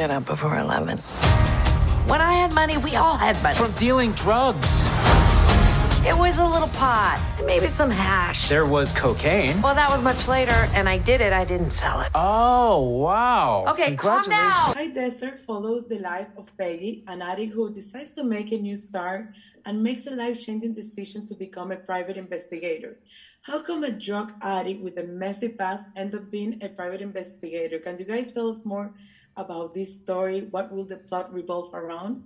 get up before 11. When I had money, we all had money. From dealing drugs. It was a little pot, maybe some hash. There was cocaine. Well, that was much later, and I did it. I didn't sell it. Oh, wow. Okay, calm down. High Desert follows the life of Peggy, an addict who decides to make a new start and makes a life changing decision to become a private investigator. How come a drug addict with a messy past end up being a private investigator? Can you guys tell us more about this story? What will the plot revolve around?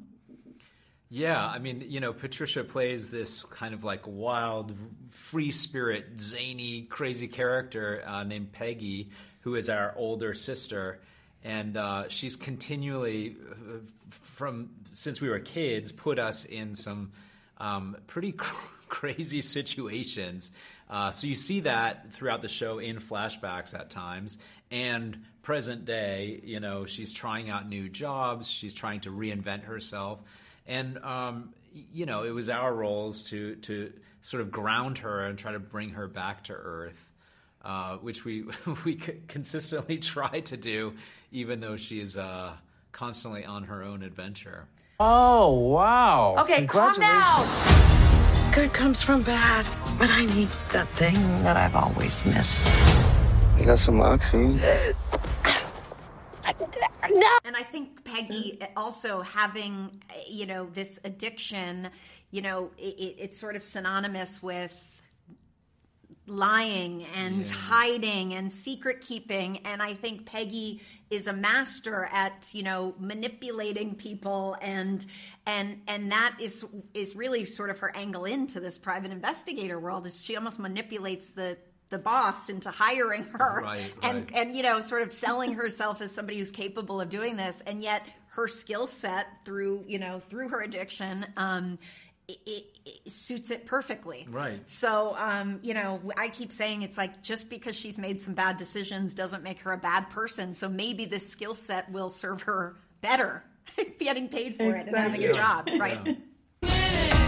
Yeah, I mean, you know, Patricia plays this kind of like wild, free spirit, zany, crazy character uh, named Peggy, who is our older sister, and uh, she's continually, uh, from since we were kids, put us in some um, pretty cr- crazy situations. Uh, so you see that throughout the show in flashbacks at times, and present day. You know, she's trying out new jobs. She's trying to reinvent herself and um, you know it was our roles to to sort of ground her and try to bring her back to earth, uh, which we we consistently try to do, even though she's uh, constantly on her own adventure. Oh wow! Okay, calm down. Good comes from bad, but I need that thing that I've always missed. You got some oxy. No. And I think Peggy also having, you know, this addiction, you know, it, it's sort of synonymous with lying and yeah. hiding and secret keeping and i think peggy is a master at you know manipulating people and and and that is is really sort of her angle into this private investigator world is she almost manipulates the the boss into hiring her right, and right. and you know sort of selling herself as somebody who's capable of doing this and yet her skill set through you know through her addiction um, it, it, it, suits it perfectly. Right. So, um, you know, I keep saying it's like just because she's made some bad decisions doesn't make her a bad person. So maybe this skill set will serve her better, getting paid for it and having a job, right? Yeah.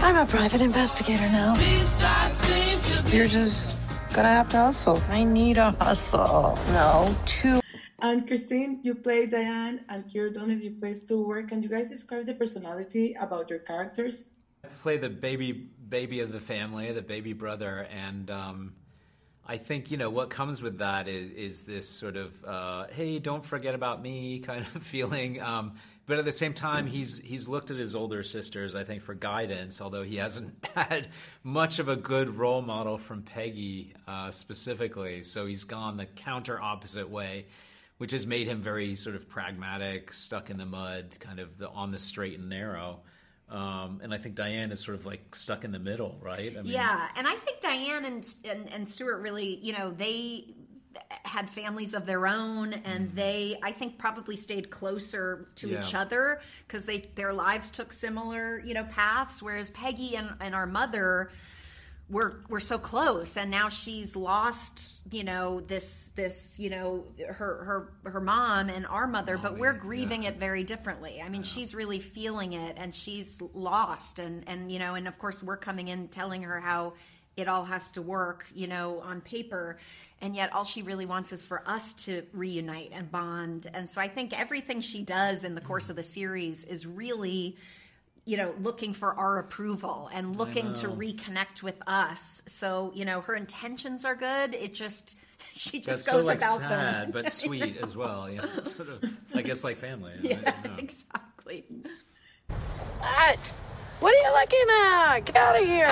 I'm a private investigator now. You're just gonna have to hustle. I need a hustle. No, two. And Christine, you play Diane, and Keir O'Donnell, you play Stewart. Can you guys describe the personality about your characters? Play the baby baby of the family, the baby brother, and um, I think you know what comes with that is is this sort of uh, hey, don't forget about me kind of feeling. Um, but at the same time, he's he's looked at his older sisters, I think, for guidance. Although he hasn't had much of a good role model from Peggy uh, specifically, so he's gone the counter opposite way, which has made him very sort of pragmatic, stuck in the mud, kind of the, on the straight and narrow. Um, and I think Diane is sort of like stuck in the middle, right? I mean, yeah, and I think Diane and, and and Stewart really, you know, they had families of their own and mm-hmm. they i think probably stayed closer to yeah. each other because they their lives took similar you know paths whereas peggy and, and our mother were were so close. And now she's lost you know this this you know her her her mom and our mother but we're grieving yeah. it very differently. I mean yeah. she's really feeling it and she's lost. And and you know and of course we're coming in telling her how it all has to work you know on paper. And yet all she really wants is for us to reunite and bond. And so i think everything she does in the course mm. of the series is really you know looking for our approval and looking to reconnect with us. So you know her intentions are good. It just she just That's goes so, like, about sad, them but sweet as well yeah sort of i guess like family yeah exactly. What what are you looking at? Get out of here